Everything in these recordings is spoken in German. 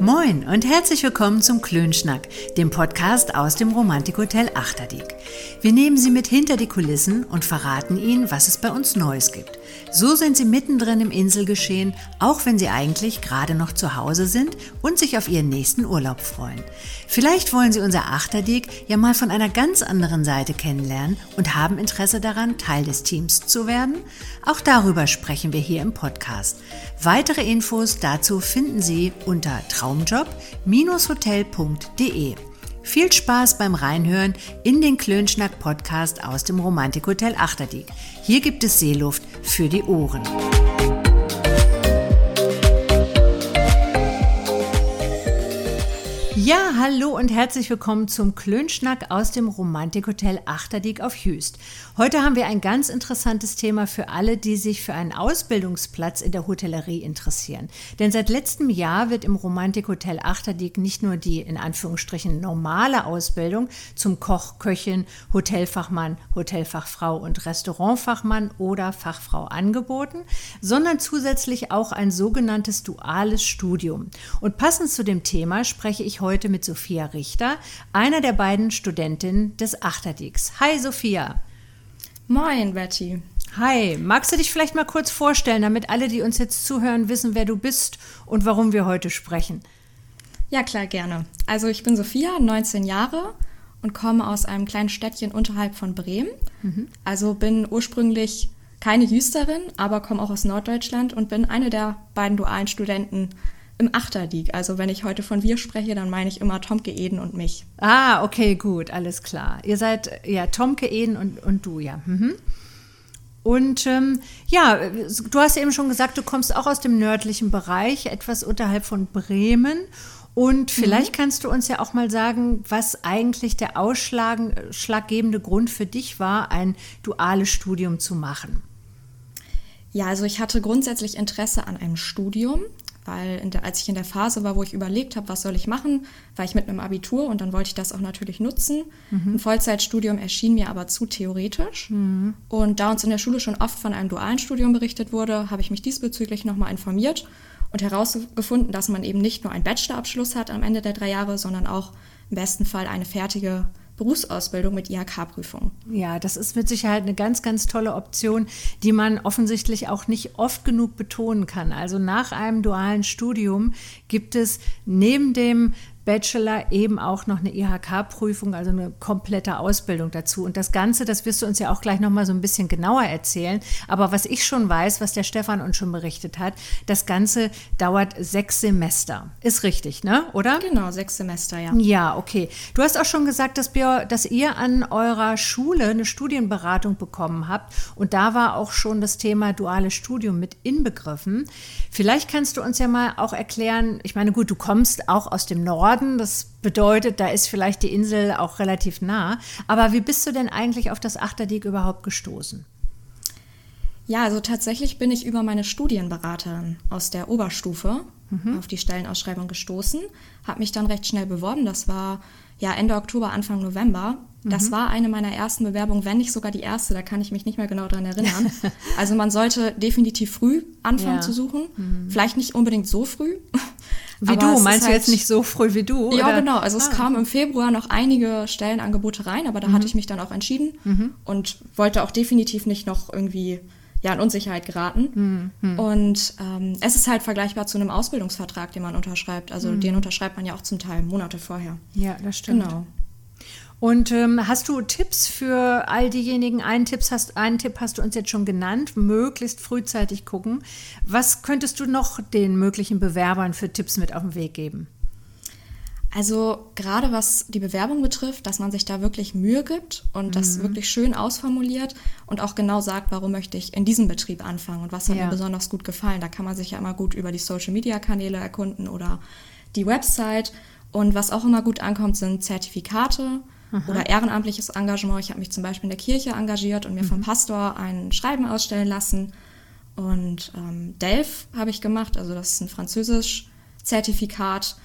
Moin und herzlich willkommen zum Klönschnack, dem Podcast aus dem Romantikhotel Achterdiek. Wir nehmen Sie mit hinter die Kulissen und verraten Ihnen, was es bei uns Neues gibt. So sind Sie mittendrin im Inselgeschehen, auch wenn Sie eigentlich gerade noch zu Hause sind und sich auf Ihren nächsten Urlaub freuen. Vielleicht wollen Sie unser Achterdiek ja mal von einer ganz anderen Seite kennenlernen und haben Interesse daran, Teil des Teams zu werden? Auch darüber sprechen wir hier im Podcast. Weitere Infos dazu finden Sie unter traumjob-hotel.de. Viel Spaß beim Reinhören in den Klönschnack Podcast aus dem Romantikhotel Achterdiek. Hier gibt es Seeluft für die Ohren. Ja, hallo und herzlich willkommen zum Klönschnack aus dem Romantikhotel Achterdiek auf Hüst. Heute haben wir ein ganz interessantes Thema für alle, die sich für einen Ausbildungsplatz in der Hotellerie interessieren. Denn seit letztem Jahr wird im Romantikhotel Achterdiek nicht nur die in Anführungsstrichen normale Ausbildung zum Koch, Köchin, Hotelfachmann, Hotelfachfrau und Restaurantfachmann oder Fachfrau angeboten, sondern zusätzlich auch ein sogenanntes duales Studium. Und passend zu dem Thema spreche ich heute heute mit Sophia Richter, einer der beiden Studentinnen des Achterdieks. Hi Sophia. Moin Betty. Hi, magst du dich vielleicht mal kurz vorstellen, damit alle, die uns jetzt zuhören, wissen, wer du bist und warum wir heute sprechen? Ja, klar, gerne. Also ich bin Sophia, 19 Jahre und komme aus einem kleinen Städtchen unterhalb von Bremen. Mhm. Also bin ursprünglich keine Jüsterin, aber komme auch aus Norddeutschland und bin eine der beiden dualen Studenten im Achterdiek. Also wenn ich heute von wir spreche, dann meine ich immer Tomke Eden und mich. Ah, okay, gut, alles klar. Ihr seid ja Tomke Eden und, und du, ja. Mhm. Und ähm, ja, du hast eben schon gesagt, du kommst auch aus dem nördlichen Bereich, etwas unterhalb von Bremen. Und vielleicht mhm. kannst du uns ja auch mal sagen, was eigentlich der ausschlaggebende Grund für dich war, ein duales Studium zu machen. Ja, also ich hatte grundsätzlich Interesse an einem Studium weil der, als ich in der Phase war, wo ich überlegt habe, was soll ich machen, war ich mit einem Abitur und dann wollte ich das auch natürlich nutzen. Mhm. Ein Vollzeitstudium erschien mir aber zu theoretisch. Mhm. Und da uns in der Schule schon oft von einem dualen Studium berichtet wurde, habe ich mich diesbezüglich nochmal informiert und herausgefunden, dass man eben nicht nur einen Bachelorabschluss hat am Ende der drei Jahre, sondern auch im besten Fall eine fertige Berufsausbildung mit IHK-Prüfung. Ja, das ist mit Sicherheit eine ganz, ganz tolle Option, die man offensichtlich auch nicht oft genug betonen kann. Also nach einem dualen Studium gibt es neben dem Bachelor eben auch noch eine IHK-Prüfung, also eine komplette Ausbildung dazu. Und das Ganze, das wirst du uns ja auch gleich noch mal so ein bisschen genauer erzählen. Aber was ich schon weiß, was der Stefan uns schon berichtet hat, das Ganze dauert sechs Semester. Ist richtig, ne? Oder? Genau, sechs Semester, ja. Ja, okay. Du hast auch schon gesagt, dass, wir, dass ihr an eurer Schule eine Studienberatung bekommen habt. Und da war auch schon das Thema duales Studium mit inbegriffen. Vielleicht kannst du uns ja mal auch erklären, ich meine, gut, du kommst auch aus dem Norden Norden. Das bedeutet, da ist vielleicht die Insel auch relativ nah. Aber wie bist du denn eigentlich auf das Achterdiek überhaupt gestoßen? Ja, also tatsächlich bin ich über meine Studienberaterin aus der Oberstufe mhm. auf die Stellenausschreibung gestoßen, habe mich dann recht schnell beworben. Das war ja Ende Oktober, Anfang November. Das mhm. war eine meiner ersten Bewerbungen, wenn nicht sogar die erste, da kann ich mich nicht mehr genau daran erinnern. also man sollte definitiv früh anfangen ja. zu suchen. Mhm. Vielleicht nicht unbedingt so früh, wie Aber du, meinst du jetzt halt nicht so früh wie du? Ja, oder? genau. Also ah. es kamen im Februar noch einige Stellenangebote rein, aber da mhm. hatte ich mich dann auch entschieden mhm. und wollte auch definitiv nicht noch irgendwie ja, in Unsicherheit geraten. Mhm. Und ähm, es ist halt vergleichbar zu einem Ausbildungsvertrag, den man unterschreibt. Also mhm. den unterschreibt man ja auch zum Teil Monate vorher. Ja, das stimmt. Genau. Und ähm, hast du Tipps für all diejenigen? Einen, Tipps hast, einen Tipp hast du uns jetzt schon genannt, möglichst frühzeitig gucken. Was könntest du noch den möglichen Bewerbern für Tipps mit auf den Weg geben? Also gerade was die Bewerbung betrifft, dass man sich da wirklich Mühe gibt und mhm. das wirklich schön ausformuliert und auch genau sagt, warum möchte ich in diesem Betrieb anfangen und was hat ja. mir besonders gut gefallen. Da kann man sich ja immer gut über die Social-Media-Kanäle erkunden oder die Website. Und was auch immer gut ankommt, sind Zertifikate Aha. oder ehrenamtliches Engagement. Ich habe mich zum Beispiel in der Kirche engagiert und mir mhm. vom Pastor ein Schreiben ausstellen lassen. Und ähm, DELF habe ich gemacht, also das ist ein Französisch-Zertifikat.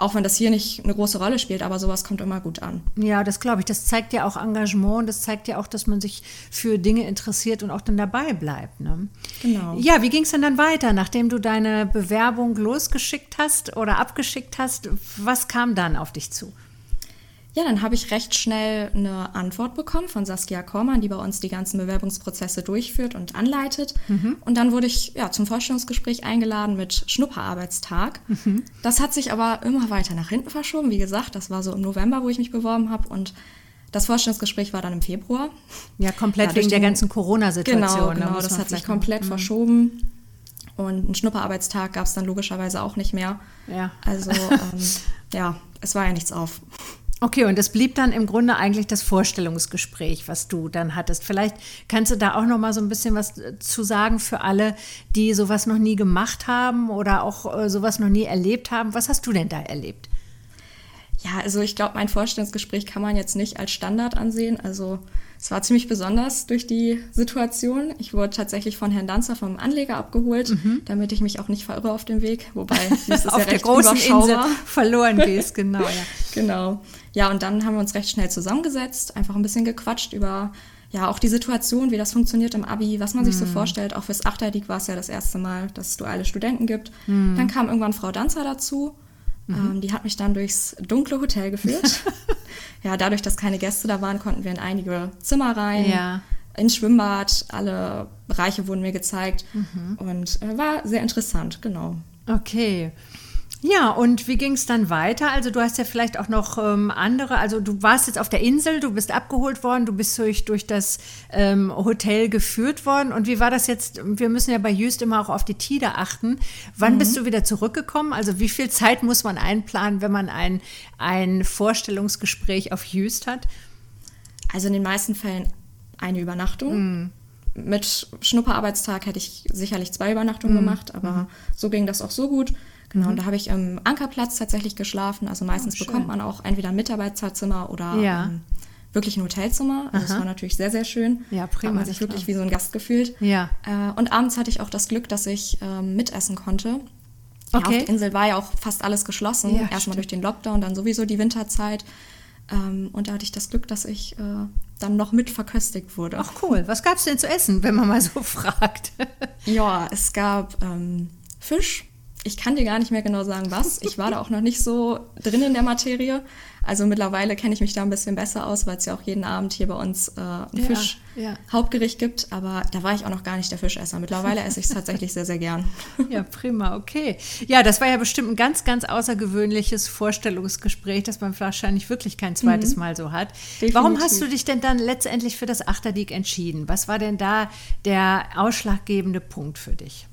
auch wenn das hier nicht eine große Rolle spielt, aber sowas kommt immer gut an. Ja, das glaube ich. Das zeigt ja auch Engagement, das zeigt ja auch, dass man sich für Dinge interessiert und auch dann dabei bleibt. Ne? Genau. Ja, wie ging es denn dann weiter, nachdem du deine Bewerbung losgeschickt hast oder abgeschickt hast? Was kam dann auf dich zu? Ja, dann habe ich recht schnell eine Antwort bekommen von Saskia Kormann, die bei uns die ganzen Bewerbungsprozesse durchführt und anleitet. Mhm. Und dann wurde ich ja, zum Vorstellungsgespräch eingeladen mit Schnupperarbeitstag. Mhm. Das hat sich aber immer weiter nach hinten verschoben. Wie gesagt, das war so im November, wo ich mich beworben habe. Und das Vorstellungsgespräch war dann im Februar. Ja, komplett ja, wegen den, der ganzen Corona-Situation. Genau, genau das hat sich komplett mhm. verschoben. Und einen Schnupperarbeitstag gab es dann logischerweise auch nicht mehr. Ja. Also, ähm, ja, es war ja nichts auf. Okay, und es blieb dann im Grunde eigentlich das Vorstellungsgespräch, was du dann hattest. Vielleicht kannst du da auch noch mal so ein bisschen was äh, zu sagen für alle, die sowas noch nie gemacht haben oder auch äh, sowas noch nie erlebt haben. Was hast du denn da erlebt? Ja, also ich glaube, mein Vorstellungsgespräch kann man jetzt nicht als Standard ansehen. Also es war ziemlich besonders durch die Situation. Ich wurde tatsächlich von Herrn Danzer vom Anleger abgeholt, mhm. damit ich mich auch nicht verirre auf dem Weg. Wobei es auf ja der großen Insel verloren gehst, genau. Ja. genau. Ja, und dann haben wir uns recht schnell zusammengesetzt, einfach ein bisschen gequatscht über ja auch die Situation, wie das funktioniert im Abi, was man sich so mhm. vorstellt. Auch fürs Achterdig war es ja das erste Mal, dass es duale Studenten gibt. Mhm. Dann kam irgendwann Frau Danzer dazu. Mhm. Ähm, die hat mich dann durchs dunkle Hotel geführt. ja, dadurch, dass keine Gäste da waren, konnten wir in einige Zimmer rein. Ja. Ins Schwimmbad, alle Bereiche wurden mir gezeigt mhm. und äh, war sehr interessant, genau. Okay. Ja, und wie ging es dann weiter? Also du hast ja vielleicht auch noch ähm, andere, also du warst jetzt auf der Insel, du bist abgeholt worden, du bist durch, durch das ähm, Hotel geführt worden. Und wie war das jetzt? Wir müssen ja bei Jüst immer auch auf die Tide achten. Wann mhm. bist du wieder zurückgekommen? Also wie viel Zeit muss man einplanen, wenn man ein, ein Vorstellungsgespräch auf Jüst hat? Also in den meisten Fällen eine Übernachtung. Mhm mit Schnupperarbeitstag hätte ich sicherlich zwei Übernachtungen mhm. gemacht, aber mhm. so ging das auch so gut. Genau, mhm. und da habe ich im Ankerplatz tatsächlich geschlafen. Also meistens oh, bekommt man auch entweder ein Mitarbeiterzimmer oder ja. ähm, wirklich ein Hotelzimmer. Also das war natürlich sehr, sehr schön. Ja, prima. Hat man sich wirklich wie so ein Gast gefühlt. Ja. Äh, und abends hatte ich auch das Glück, dass ich ähm, mitessen konnte. Ja, okay. auf der Insel war ja auch fast alles geschlossen. Ja, Erstmal durch den Lockdown, dann sowieso die Winterzeit. Ähm, und da hatte ich das Glück, dass ich äh, dann noch mit verköstigt wurde. Ach cool. Was gab es denn zu essen, wenn man mal so fragt? ja, es gab ähm, Fisch, ich kann dir gar nicht mehr genau sagen, was. Ich war da auch noch nicht so drin in der Materie. Also mittlerweile kenne ich mich da ein bisschen besser aus, weil es ja auch jeden Abend hier bei uns äh, ein ja, Fisch-Hauptgericht ja. gibt. Aber da war ich auch noch gar nicht der Fischesser. Mittlerweile esse ich es tatsächlich sehr, sehr gern. Ja, prima, okay. Ja, das war ja bestimmt ein ganz, ganz außergewöhnliches Vorstellungsgespräch, das man wahrscheinlich wirklich kein zweites mhm. Mal so hat. Definitiv. Warum hast du dich denn dann letztendlich für das Achterdiek entschieden? Was war denn da der ausschlaggebende Punkt für dich?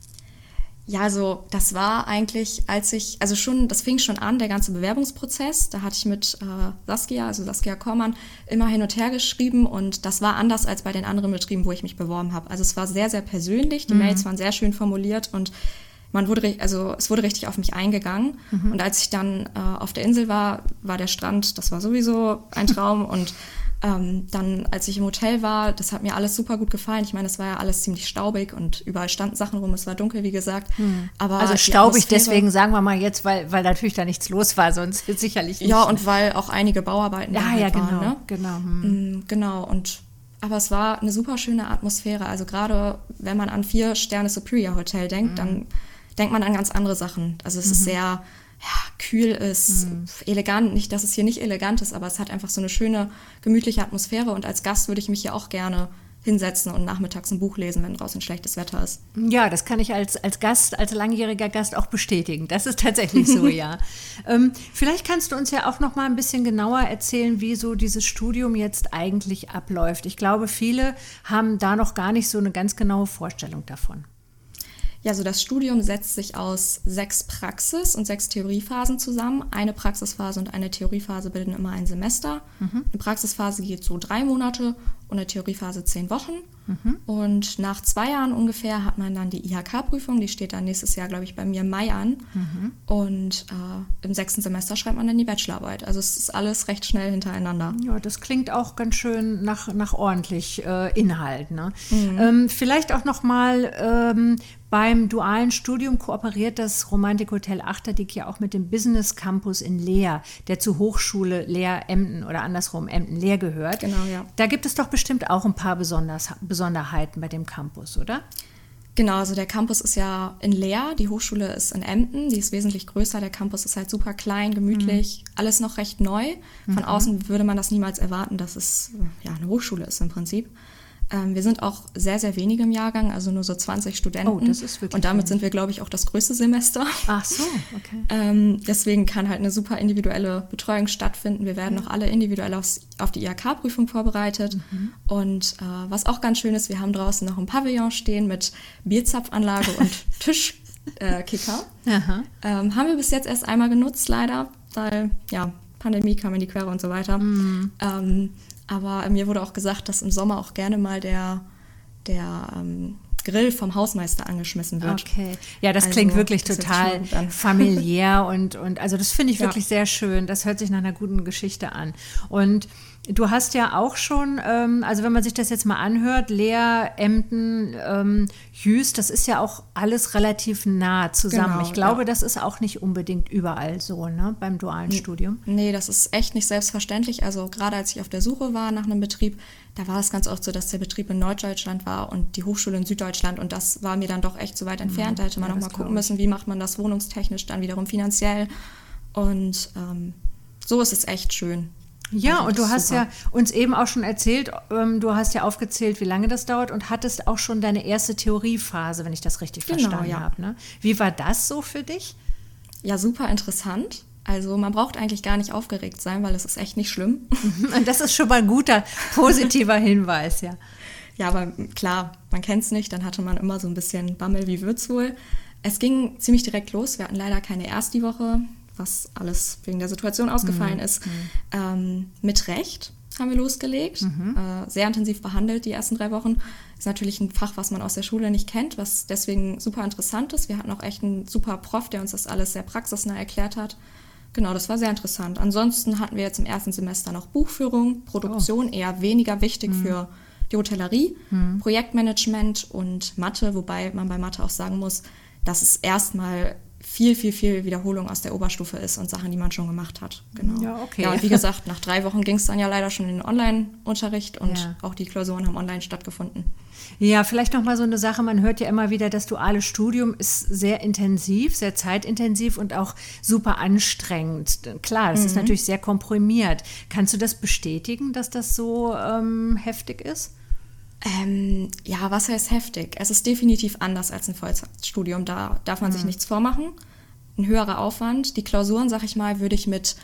Ja, also das war eigentlich, als ich, also schon, das fing schon an, der ganze Bewerbungsprozess. Da hatte ich mit äh, Saskia, also Saskia Kormann, immer hin und her geschrieben und das war anders als bei den anderen Betrieben, wo ich mich beworben habe. Also es war sehr, sehr persönlich, die mhm. Mails waren sehr schön formuliert und man wurde, also es wurde richtig auf mich eingegangen. Mhm. Und als ich dann äh, auf der Insel war, war der Strand, das war sowieso ein Traum und ähm, dann, als ich im Hotel war, das hat mir alles super gut gefallen. Ich meine, es war ja alles ziemlich staubig und überall standen Sachen rum. Es war dunkel, wie gesagt. Hm. Aber also staubig, deswegen sagen wir mal jetzt, weil, weil natürlich da nichts los war, sonst sicherlich nicht. Ja, und weil auch einige Bauarbeiten ja, ja, genau, waren. Ne? Genau. Hm. Genau. Und aber es war eine super schöne Atmosphäre. Also gerade wenn man an vier Sterne Superior Hotel denkt, mhm. dann denkt man an ganz andere Sachen. Also es mhm. ist sehr kühl ist, mhm. elegant. Nicht, dass es hier nicht elegant ist, aber es hat einfach so eine schöne, gemütliche Atmosphäre. Und als Gast würde ich mich hier auch gerne hinsetzen und nachmittags ein Buch lesen, wenn draußen schlechtes Wetter ist. Ja, das kann ich als, als Gast, als langjähriger Gast auch bestätigen. Das ist tatsächlich so, ja. Ähm, vielleicht kannst du uns ja auch noch mal ein bisschen genauer erzählen, wie so dieses Studium jetzt eigentlich abläuft. Ich glaube, viele haben da noch gar nicht so eine ganz genaue Vorstellung davon. Ja, so das Studium setzt sich aus sechs Praxis- und sechs Theoriephasen zusammen. Eine Praxisphase und eine Theoriephase bilden immer ein Semester. Mhm. Eine Praxisphase geht so drei Monate und eine Theoriephase zehn Wochen. Mhm. Und nach zwei Jahren ungefähr hat man dann die IHK-Prüfung, die steht dann nächstes Jahr, glaube ich, bei mir im Mai an. Mhm. Und äh, im sechsten Semester schreibt man dann die Bachelorarbeit. Also es ist alles recht schnell hintereinander. Ja, das klingt auch ganz schön nach, nach ordentlich äh, Inhalt. Ne? Mhm. Ähm, vielleicht auch noch mal, ähm, Beim dualen Studium kooperiert das Romantikhotel Achterdick ja auch mit dem Business Campus in Leer, der zur Hochschule Leer-Emden oder andersrum Emden-Leer gehört. Genau, ja. Da gibt es doch bestimmt auch ein paar Besonders Besonderheiten bei dem Campus, oder? Genau, also der Campus ist ja in Leer, die Hochschule ist in Emden, die ist wesentlich größer, der Campus ist halt super klein, gemütlich, mhm. alles noch recht neu. Von mhm. außen würde man das niemals erwarten, dass es ja eine Hochschule ist im Prinzip. Ähm, wir sind auch sehr, sehr wenige im Jahrgang, also nur so 20 Studenten. Oh, das ist wirklich Und damit sind wir, glaube ich, auch das größte Semester. Ach so, okay. ähm, deswegen kann halt eine super individuelle Betreuung stattfinden. Wir werden noch alle individuell aufs, auf die IHK-Prüfung vorbereitet. Mhm. Und äh, was auch ganz schön ist, wir haben draußen noch ein Pavillon stehen mit Bierzapfanlage und Tischkicker. Äh, ähm, haben wir bis jetzt erst einmal genutzt, leider, weil ja, Pandemie kam in die Quere und so weiter. Mhm. Ähm, aber mir wurde auch gesagt, dass im Sommer auch gerne mal der, der ähm, Grill vom Hausmeister angeschmissen wird. Okay. Ja, das also, klingt wirklich das total familiär und, und also das finde ich wirklich ja. sehr schön. Das hört sich nach einer guten Geschichte an. Und Du hast ja auch schon, ähm, also wenn man sich das jetzt mal anhört, Leer, Emden, ähm, Jüst, das ist ja auch alles relativ nah zusammen. Genau, ich glaube, ja. das ist auch nicht unbedingt überall so, ne, beim dualen nee, Studium. Nee, das ist echt nicht selbstverständlich. Also gerade als ich auf der Suche war nach einem Betrieb, da war es ganz oft so, dass der Betrieb in Norddeutschland war und die Hochschule in Süddeutschland und das war mir dann doch echt zu weit entfernt. Da hätte man ja, noch mal gucken müssen, wie macht man das wohnungstechnisch dann wiederum finanziell. Und ähm, so ist es echt schön. Ja, also und du hast super. ja uns eben auch schon erzählt, ähm, du hast ja aufgezählt, wie lange das dauert und hattest auch schon deine erste Theoriephase, wenn ich das richtig genau, verstanden ja. habe. Ne? Wie war das so für dich? Ja, super interessant. Also man braucht eigentlich gar nicht aufgeregt sein, weil es ist echt nicht schlimm. Und das ist schon mal ein guter, positiver Hinweis, ja. Ja, aber klar, man kennt es nicht, dann hatte man immer so ein bisschen Bammel, wie wird's wohl. Es ging ziemlich direkt los. Wir hatten leider keine erst die Woche was alles wegen der Situation ausgefallen mhm. ist, mhm. ähm, mit Recht haben wir losgelegt. Mhm. Äh, sehr intensiv behandelt die ersten drei Wochen. Ist natürlich ein Fach, was man aus der Schule nicht kennt, was deswegen super interessant ist. Wir hatten auch echt einen super Prof, der uns das alles sehr praxisnah erklärt hat. Genau, das war sehr interessant. Ansonsten hatten wir jetzt im ersten Semester noch Buchführung, Produktion, oh. eher weniger wichtig mhm. für die Hotellerie, mhm. Projektmanagement und Mathe, wobei man bei Mathe auch sagen muss, dass es erstmal viel, viel, viel Wiederholung aus der Oberstufe ist und Sachen, die man schon gemacht hat. Genau. Ja, okay. Ja, und wie gesagt, nach drei Wochen ging es dann ja leider schon in den Online-Unterricht und ja. auch die Klausuren haben online stattgefunden. Ja, vielleicht noch mal so eine Sache. Man hört ja immer wieder, das duale Studium ist sehr intensiv, sehr zeitintensiv und auch super anstrengend. Klar, das mhm. ist natürlich sehr komprimiert. Kannst du das bestätigen, dass das so ähm, heftig ist? Ähm, ja, was heißt heftig? Es ist definitiv anders als ein Vollzeitstudium. Da darf man mhm. sich nichts vormachen. Ein höherer Aufwand. Die Klausuren, sag ich mal, würde ich mit,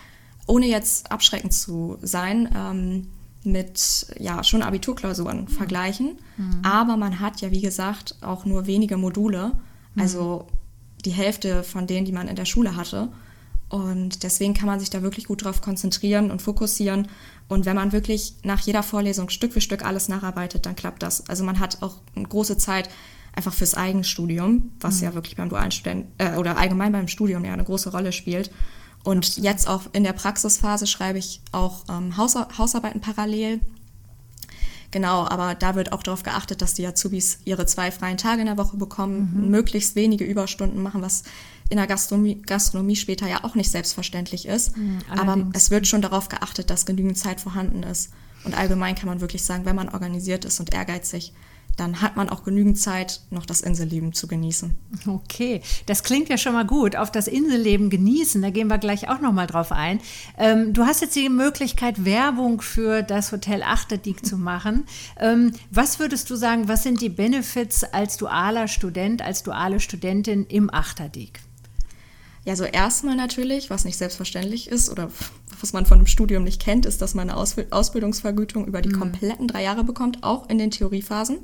ohne jetzt abschreckend zu sein, ähm, mit ja schon Abiturklausuren mhm. vergleichen. Mhm. Aber man hat ja, wie gesagt, auch nur wenige Module. Mhm. Also die Hälfte von denen, die man in der Schule hatte. Und deswegen kann man sich da wirklich gut drauf konzentrieren und fokussieren. Und wenn man wirklich nach jeder Vorlesung Stück für Stück alles nacharbeitet, dann klappt das. Also man hat auch eine große Zeit einfach fürs Eigenstudium, was mhm. ja wirklich beim dualen Studenten äh, oder allgemein beim Studium ja eine große Rolle spielt. Und jetzt auch in der Praxisphase schreibe ich auch ähm, Haus Hausarbeiten parallel. Genau, aber da wird auch darauf geachtet, dass die Azubis ihre zwei freien Tage in der Woche bekommen, mhm. möglichst wenige Überstunden machen, was in der Gastronomie, Gastronomie später ja auch nicht selbstverständlich ist. Mhm, Aber es wird schon darauf geachtet, dass genügend Zeit vorhanden ist. Und allgemein kann man wirklich sagen, wenn man organisiert ist und ehrgeizig, dann hat man auch genügend Zeit, noch das Inselleben zu genießen. Okay, das klingt ja schon mal gut. Auf das Inselleben genießen, da gehen wir gleich auch noch mal drauf ein. Ähm, du hast jetzt die Möglichkeit, Werbung für das Hotel Achterdiek zu machen. Ähm, was würdest du sagen, was sind die Benefits als dualer Student, als duale Studentin im Achterdiek? Ja, so erstmal natürlich, was nicht selbstverständlich ist oder was man von einem Studium nicht kennt, ist, dass man eine Ausbildungsvergütung über die mhm. kompletten drei Jahre bekommt, auch in den Theoriephasen.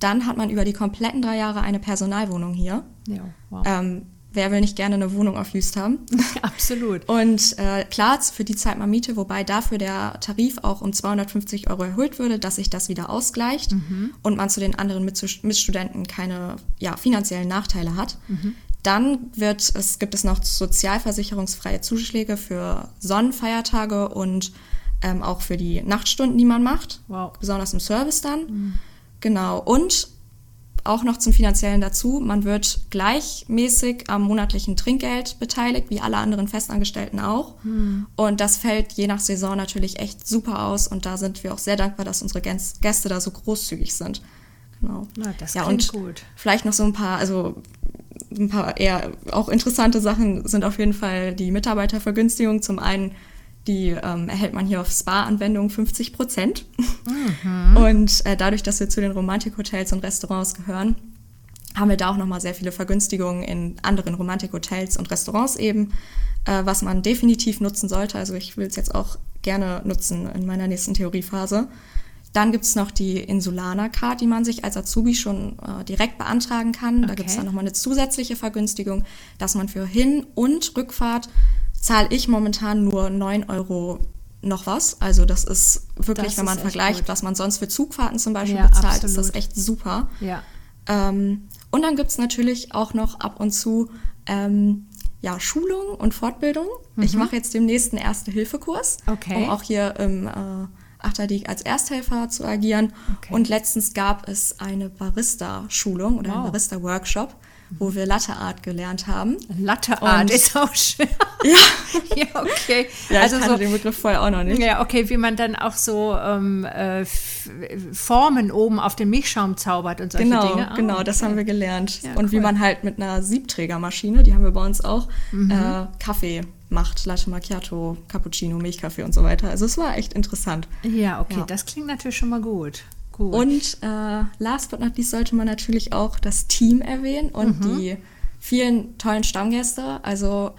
Dann hat man über die kompletten drei Jahre eine Personalwohnung hier. Ja, wow. Ähm, wer will nicht gerne eine Wohnung auf Jüst haben? Absolut. Und äh, klar, für die Zeit mal Miete, wobei dafür der Tarif auch um 250 Euro erhöht würde, dass sich das wieder ausgleicht mhm. und man zu den anderen Mitstudenten keine ja, finanziellen Nachteile hat. Mhm. Dann wird es, gibt es noch sozialversicherungsfreie Zuschläge für Sonnenfeiertage und ähm, auch für die Nachtstunden, die man macht. Wow. Besonders im Service dann. Mhm. Genau. Und auch noch zum Finanziellen dazu. Man wird gleichmäßig am monatlichen Trinkgeld beteiligt, wie alle anderen Festangestellten auch. Hm. Und das fällt je nach Saison natürlich echt super aus. Und da sind wir auch sehr dankbar, dass unsere Gäste da so großzügig sind. Genau. Na, das ja, und gut. Vielleicht noch so ein paar, also ein paar eher auch interessante Sachen sind auf jeden Fall die Mitarbeitervergünstigung. Zum einen die ähm, erhält man hier auf Spa-Anwendungen 50 Prozent. Mhm. Und äh, dadurch, dass wir zu den Romantikhotels und Restaurants gehören, haben wir da auch nochmal sehr viele Vergünstigungen in anderen Romantikhotels und Restaurants eben, äh, was man definitiv nutzen sollte. Also ich will es jetzt auch gerne nutzen in meiner nächsten Theoriephase. Dann gibt es noch die Insulana-Card, die man sich als Azubi schon äh, direkt beantragen kann. Da gibt es dann nochmal eine zusätzliche Vergünstigung, dass man für Hin- und Rückfahrt zahle ich momentan nur 9 Euro noch was. Also das ist wirklich, das wenn man vergleicht, gut. was man sonst für Zugfahrten zum Beispiel ja, bezahlt, absolut. ist das echt super. Ja. Ähm, und dann gibt es natürlich auch noch ab und zu ähm, ja, Schulung und Fortbildung. Mhm. Ich mache jetzt demnächst einen Erste-Hilfe-Kurs, okay. um auch hier im äh, Achterdiek als Ersthelfer zu agieren. Okay. Und letztens gab es eine Barista-Schulung oder wow. einen Barista-Workshop wo wir Latte Art gelernt haben. Latte Art ist auch schön. ja. ja, okay. Ja, also ich kannte so, den Begriff vorher auch noch nicht. Ja, okay, wie man dann auch so ähm, äh, Formen oben auf den Milchschaum zaubert und solche genau, Dinge. Oh, genau, das haben wir gelernt. Ja, und cool. wie man halt mit einer Siebträgermaschine, die haben wir bei uns auch, mhm. äh, Kaffee macht, Latte Macchiato, Cappuccino, Milchkaffee und so weiter. Also es war echt interessant. Ja, okay, ja. das klingt natürlich schon mal gut. Gut. Und äh, last but not least sollte man natürlich auch das Team erwähnen und mhm. die vielen tollen Stammgäste. Also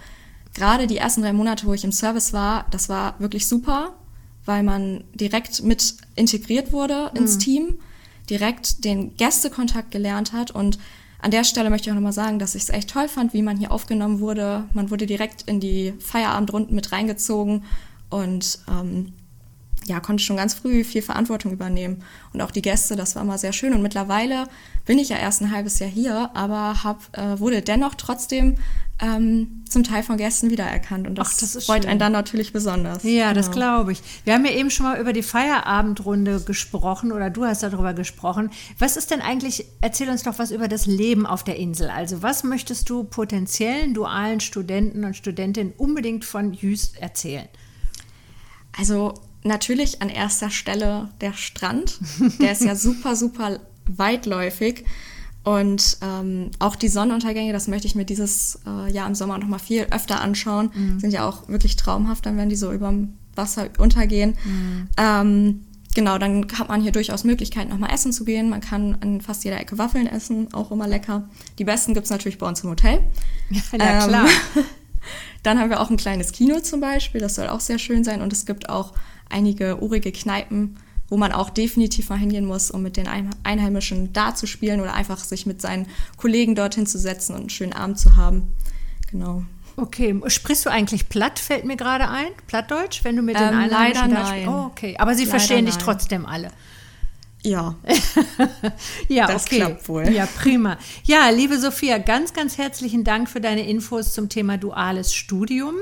gerade die ersten drei Monate, wo ich im Service war, das war wirklich super, weil man direkt mit integriert wurde ins mhm. Team, direkt den Gästekontakt gelernt hat und an der Stelle möchte ich auch nochmal sagen, dass ich es echt toll fand, wie man hier aufgenommen wurde. Man wurde direkt in die Feierabendrunden mit reingezogen und ähm, ja, konnte schon ganz früh viel Verantwortung übernehmen. Und auch die Gäste, das war immer sehr schön. Und mittlerweile bin ich ja erst ein halbes Jahr hier, aber hab, äh, wurde dennoch trotzdem ähm, zum Teil von Gästen wiedererkannt. Und das, Ach, das freut schön. einen dann natürlich besonders. Ja, genau. das glaube ich. Wir haben ja eben schon mal über die Feierabendrunde gesprochen oder du hast darüber gesprochen. Was ist denn eigentlich, erzähl uns doch was über das Leben auf der Insel. Also was möchtest du potenziellen dualen Studenten und Studentinnen unbedingt von Jüst erzählen? Also natürlich an erster Stelle der Strand. Der ist ja super, super weitläufig. Und ähm, auch die Sonnenuntergänge, das möchte ich mir dieses äh, Jahr im Sommer noch mal viel öfter anschauen. Mhm. Sind ja auch wirklich traumhaft, dann wenn die so überm Wasser untergehen. Mhm. Ähm, genau, dann hat man hier durchaus Möglichkeiten, noch mal essen zu gehen. Man kann an fast jeder Ecke Waffeln essen, auch immer lecker. Die besten gibt's natürlich bei uns im Hotel. Ja, ja klar. Ähm, dann haben wir auch ein kleines Kino zum Beispiel, das soll auch sehr schön sein. Und es gibt auch einige urige Kneipen, wo man auch definitiv mal hingehen muss, um mit den Einheimischen da zu spielen oder einfach sich mit seinen Kollegen dorthin zu setzen und einen schönen Abend zu haben. Genau. Okay, sprichst du eigentlich platt, fällt mir gerade ein? Plattdeutsch, wenn du mit den ähm, Einheimischen leider nein. Oh, okay, aber sie leider verstehen dich trotzdem alle. Ja. ja, das okay. klappt wohl. Ja, prima. Ja, liebe Sophia, ganz, ganz herzlichen Dank für deine Infos zum Thema duales Studium.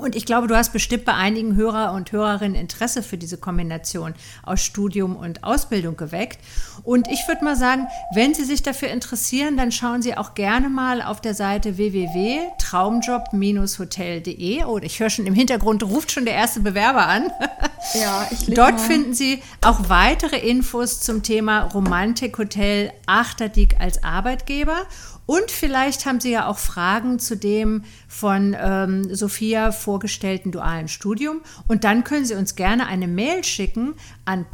Und ich glaube, du hast bestimmt bei einigen Hörer und Hörerinnen Interesse für diese Kombination aus Studium und Ausbildung geweckt. Und ich würde mal sagen, wenn Sie sich dafür interessieren, dann schauen Sie auch gerne mal auf der Seite www.traumjob-hotel.de. Oh, ich höre schon im Hintergrund, ruft schon der erste Bewerber an. Ja, ich Dort mal. finden Sie auch weitere Infos zum Thema Romantikhotel Achterdiek als Arbeitgeber und vielleicht haben Sie ja auch Fragen zu dem von ähm, Sophia vorgestellten dualen Studium. Und dann können Sie uns gerne eine Mail schicken an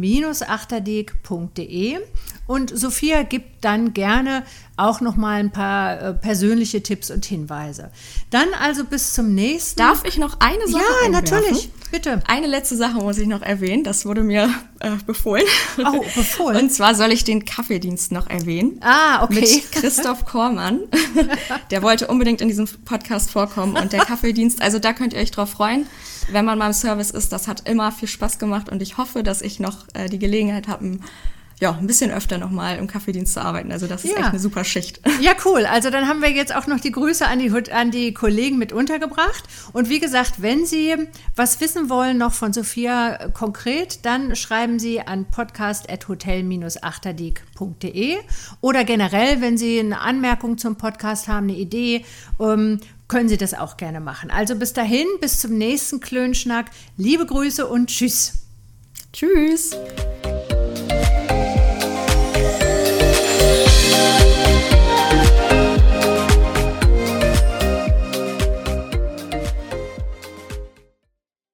podcast.hotel-achterdeek.de. Und Sophia gibt dann gerne auch noch mal ein paar äh, persönliche Tipps und Hinweise. Dann also bis zum nächsten. Darf ich noch eine Sache Ja, einwerfen? natürlich. Bitte. Eine letzte Sache muss ich noch erwähnen. Das wurde mir äh, befohlen. Oh, befohlen. Und zwar soll ich den Kaffeedienst noch erwähnen. Ah, okay. Mit Christoph Kormann. der wollte unbedingt in diesem Podcast vorkommen. Und der Kaffeedienst, also da könnt ihr euch drauf freuen, wenn man mal im Service ist. Das hat immer viel Spaß gemacht. Und ich hoffe, dass ich noch äh, die Gelegenheit habe, ja, ein bisschen öfter nochmal im Kaffeedienst zu arbeiten. Also das ist ja. echt eine super Schicht. Ja, cool. Also dann haben wir jetzt auch noch die Grüße an die, an die Kollegen mit untergebracht. Und wie gesagt, wenn Sie was wissen wollen noch von Sophia konkret, dann schreiben Sie an podcast.hotel-achterdiek.de oder generell, wenn Sie eine Anmerkung zum Podcast haben, eine Idee, ähm, können Sie das auch gerne machen. Also bis dahin, bis zum nächsten Klönschnack. Liebe Grüße und tschüss. Tschüss!